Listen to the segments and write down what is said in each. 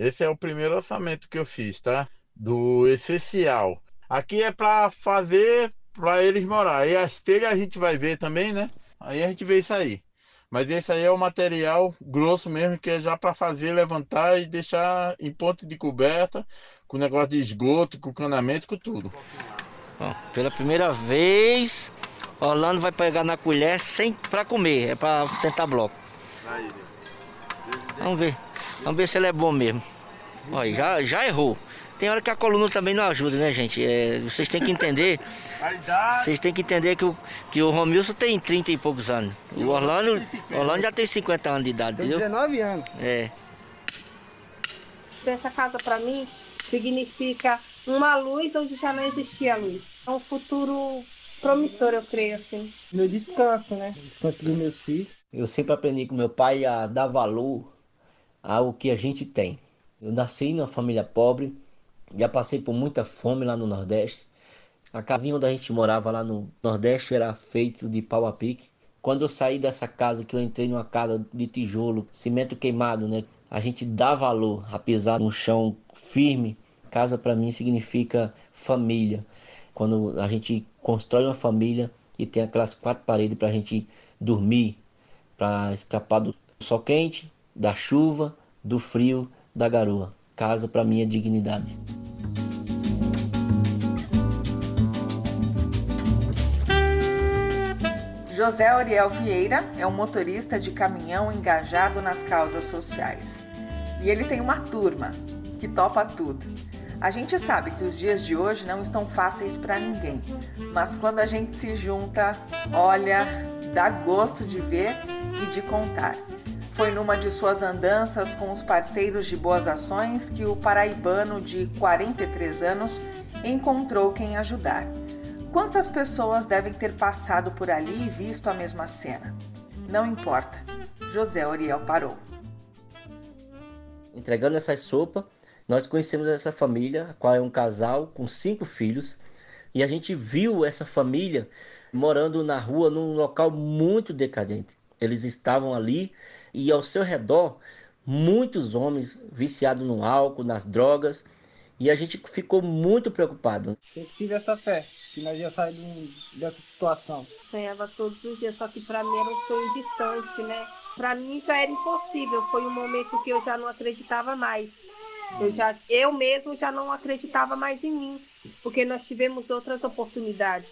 Esse é o primeiro orçamento que eu fiz, tá? Do essencial. Aqui é para fazer para eles morar. E as telhas a gente vai ver também, né? Aí a gente vê isso aí. Mas esse aí é o material grosso mesmo, que é já para fazer, levantar e deixar em ponto de coberta, com negócio de esgoto, com canamento, com tudo. Bom, pela primeira vez, Orlando vai pegar na colher sem para comer, é para sentar bloco. Vamos ver. Vamos ver se ele é bom mesmo. Olha, já, já errou. Tem hora que a coluna também não ajuda, né, gente? É, vocês têm que entender. Vocês têm que entender que o, que o Romilson tem 30 e poucos anos. O Orlando, Orlando já tem 50 anos de idade, Tem entendeu? 19 anos. É. Essa casa para mim significa uma luz onde já não existia luz. É um futuro promissor, eu creio assim. Meu descanso, né? Descanso dos meus filhos. Eu sempre aprendi com meu pai a dar valor ao que a gente tem. Eu nasci numa família pobre, já passei por muita fome lá no Nordeste. A casinha onde a gente morava lá no Nordeste era feito de pau a pique. Quando eu saí dessa casa, que eu entrei numa casa de tijolo, cimento queimado, né? A gente dá valor a pisar num chão firme. Casa para mim significa família. Quando a gente constrói uma família e tem aquelas quatro paredes para a gente dormir, para escapar do sol quente, da chuva, do frio, da garoa. Casa para é dignidade. José Ariel Vieira é um motorista de caminhão engajado nas causas sociais. E ele tem uma turma que topa tudo. A gente sabe que os dias de hoje não estão fáceis para ninguém, mas quando a gente se junta, olha, dá gosto de ver e de contar. Foi numa de suas andanças com os parceiros de boas ações que o paraibano de 43 anos encontrou quem ajudar. Quantas pessoas devem ter passado por ali e visto a mesma cena? Não importa. José Oriel parou. Entregando essa sopa, nós conhecemos essa família, a qual é um casal com cinco filhos, e a gente viu essa família morando na rua num local muito decadente. Eles estavam ali e ao seu redor muitos homens viciados no álcool, nas drogas, e a gente ficou muito preocupado. Sempre tive essa fé, que nós ia sair de um- dessa situação. Sonhava todos os dias, só que para mim era um sonho distante, né? Para mim já era impossível. Foi um momento que eu já não acreditava mais. Eu já, eu mesmo já não acreditava mais em mim, porque nós tivemos outras oportunidades.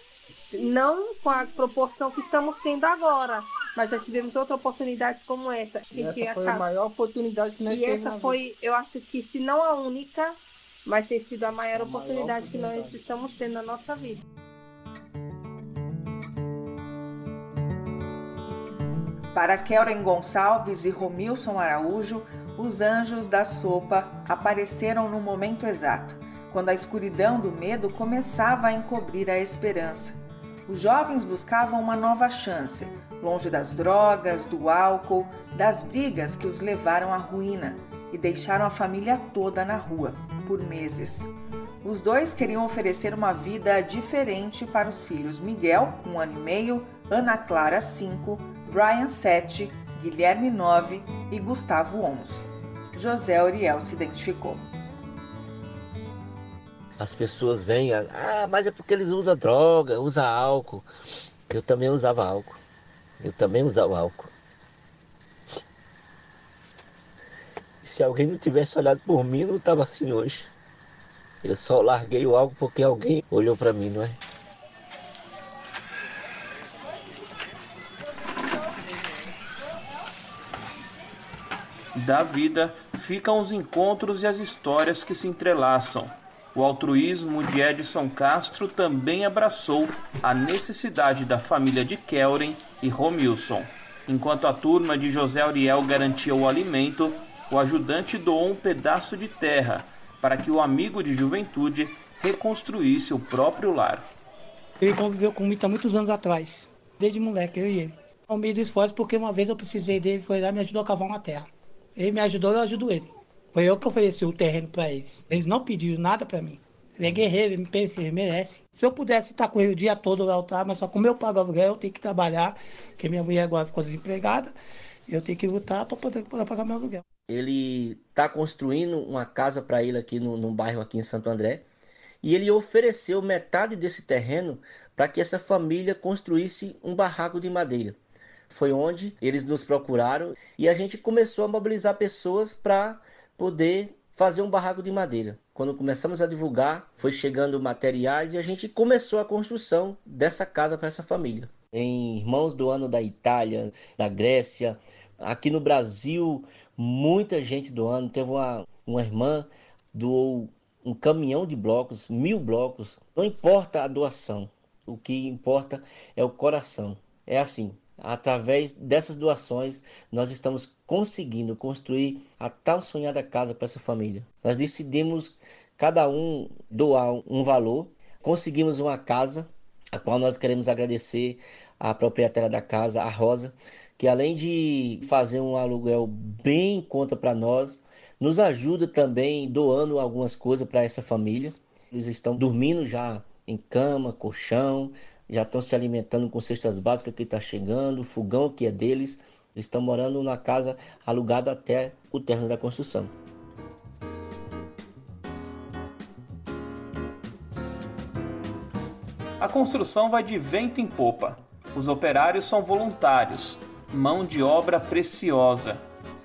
Não com a proporção que estamos tendo agora, mas já tivemos outras oportunidades como essa. A E gente essa foi a maior oportunidade que nós E tivemos. essa na foi, eu acho que se não a única, mas tem sido a maior A maior oportunidade que nós oportunidade. estamos tendo na nossa vida. Para Kelren Gonçalves e Romilson Araújo, os anjos da sopa apareceram no momento exato, quando a escuridão do medo começava a encobrir a esperança. Os jovens buscavam uma nova chance, longe das drogas, do álcool, das brigas que os levaram à ruína e deixaram a família toda na rua por meses. Os dois queriam oferecer uma vida diferente para os filhos Miguel, um ano e meio, Ana Clara, cinco, Brian, 7, Guilherme, 9 e Gustavo, 11. José Oriel se identificou. As pessoas vêm, ah, mas é porque eles usam droga, usam álcool. Eu também usava álcool. Eu também usava álcool. Se alguém não tivesse olhado por mim, não estava assim hoje. Eu só larguei o álcool porque alguém olhou para mim, não é? Da vida ficam os encontros e as histórias que se entrelaçam. O altruísmo de Edson Castro também abraçou a necessidade da família de Kelren e Romilson. Enquanto a turma de José Ariel garantia o alimento, o ajudante doou um pedaço de terra para que o amigo de juventude reconstruísse o próprio lar. Ele conviveu comigo há muitos anos atrás, desde moleque, eu e ele. Do esforço, porque uma vez eu precisei dele, foi lá e me ajudou a cavar uma terra. Ele me ajudou, eu ajudo ele. Foi eu que ofereci o terreno para eles. Eles não pediram nada para mim. Ele é guerreiro, ele merece, ele merece. Se eu pudesse estar com ele o dia todo no altar, mas só como eu pago aluguel, eu tenho que trabalhar, porque minha mulher agora ficou desempregada, eu tenho que lutar para poder, pagar meu aluguel. ele está construindo uma casa para ele aqui no bairro aqui em Santo André e ele ofereceu metade desse terreno para que essa família construísse um barraco de madeira. Foi onde eles nos procuraram e a gente começou a mobilizar pessoas para poder fazer um barraco de madeira. Quando começamos a divulgar, foi chegando materiais e a gente começou a construção dessa casa para essa família. Em irmãos do ano da Itália, da Grécia, aqui no Brasil, muita gente doando. Teve uma, uma irmã doou um caminhão de blocos, mil blocos. Não importa a doação, o que importa é o coração. É assim, através dessas doações, nós estamos conseguindo construir a tal sonhada casa para essa família. Nós decidimos cada um doar um valor, conseguimos uma casa, a qual nós queremos agradecer à proprietária da casa, a Rosa, que além de fazer um aluguel bem em conta para nós, nos ajuda também doando algumas coisas para essa família. Eles estão dormindo já em cama, colchão, já estão se alimentando com cestas básicas que está chegando, fogão que é deles. Eles estão morando na casa alugada até o término da construção. A construção vai de vento em popa. Os operários são voluntários, mão de obra preciosa.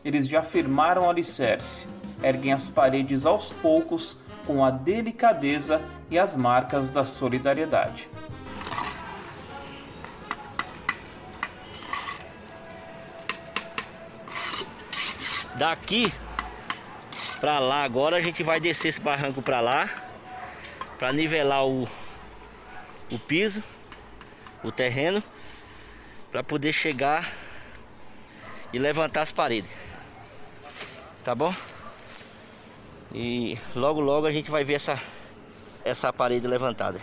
Eles já firmaram o alicerce, erguem as paredes aos poucos com a delicadeza e as marcas da solidariedade. Daqui para lá agora a gente vai descer esse barranco para lá para nivelar o, o piso, o terreno para poder chegar e levantar as paredes. Tá bom? E logo logo a gente vai ver essa essa parede levantada.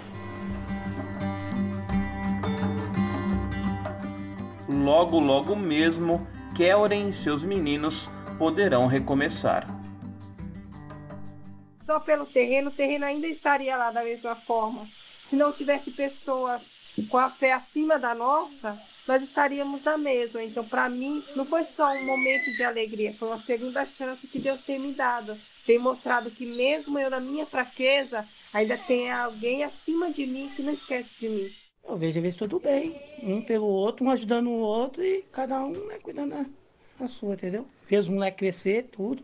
Logo logo mesmo, Kelren e seus meninos poderão recomeçar. Só pelo terreno, o terreno ainda estaria lá da mesma forma. Se não tivesse pessoas com a fé acima da nossa, nós estaríamos na mesma. Então, para mim, não foi só um momento de alegria, foi uma segunda chance que Deus tem me dado. Tem mostrado que, mesmo eu na minha fraqueza, ainda tem alguém acima de mim que não esquece de mim. Eu vejo às vezes tudo bem, um pelo outro, um ajudando o outro e cada um né, cuidando da, da sua, entendeu? Fez os moleques crescer, tudo,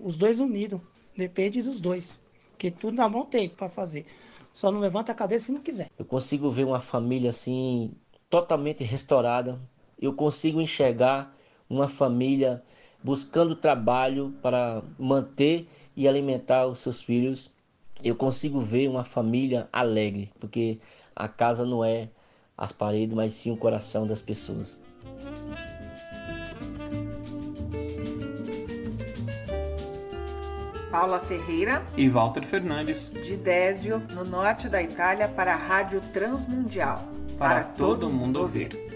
os dois unidos, depende dos dois, porque tudo na mão tem para fazer. Só não levanta a cabeça se não quiser. Eu consigo ver uma família assim totalmente restaurada. Eu consigo enxergar uma família buscando trabalho para manter e alimentar os seus filhos. Eu consigo ver uma família alegre, porque a casa não é as paredes, mas sim o coração das pessoas. Paula Ferreira. E Walter Fernandes, de Désio, no norte da Itália, para a Rádio Transmundial. Para todo mundo ouvir.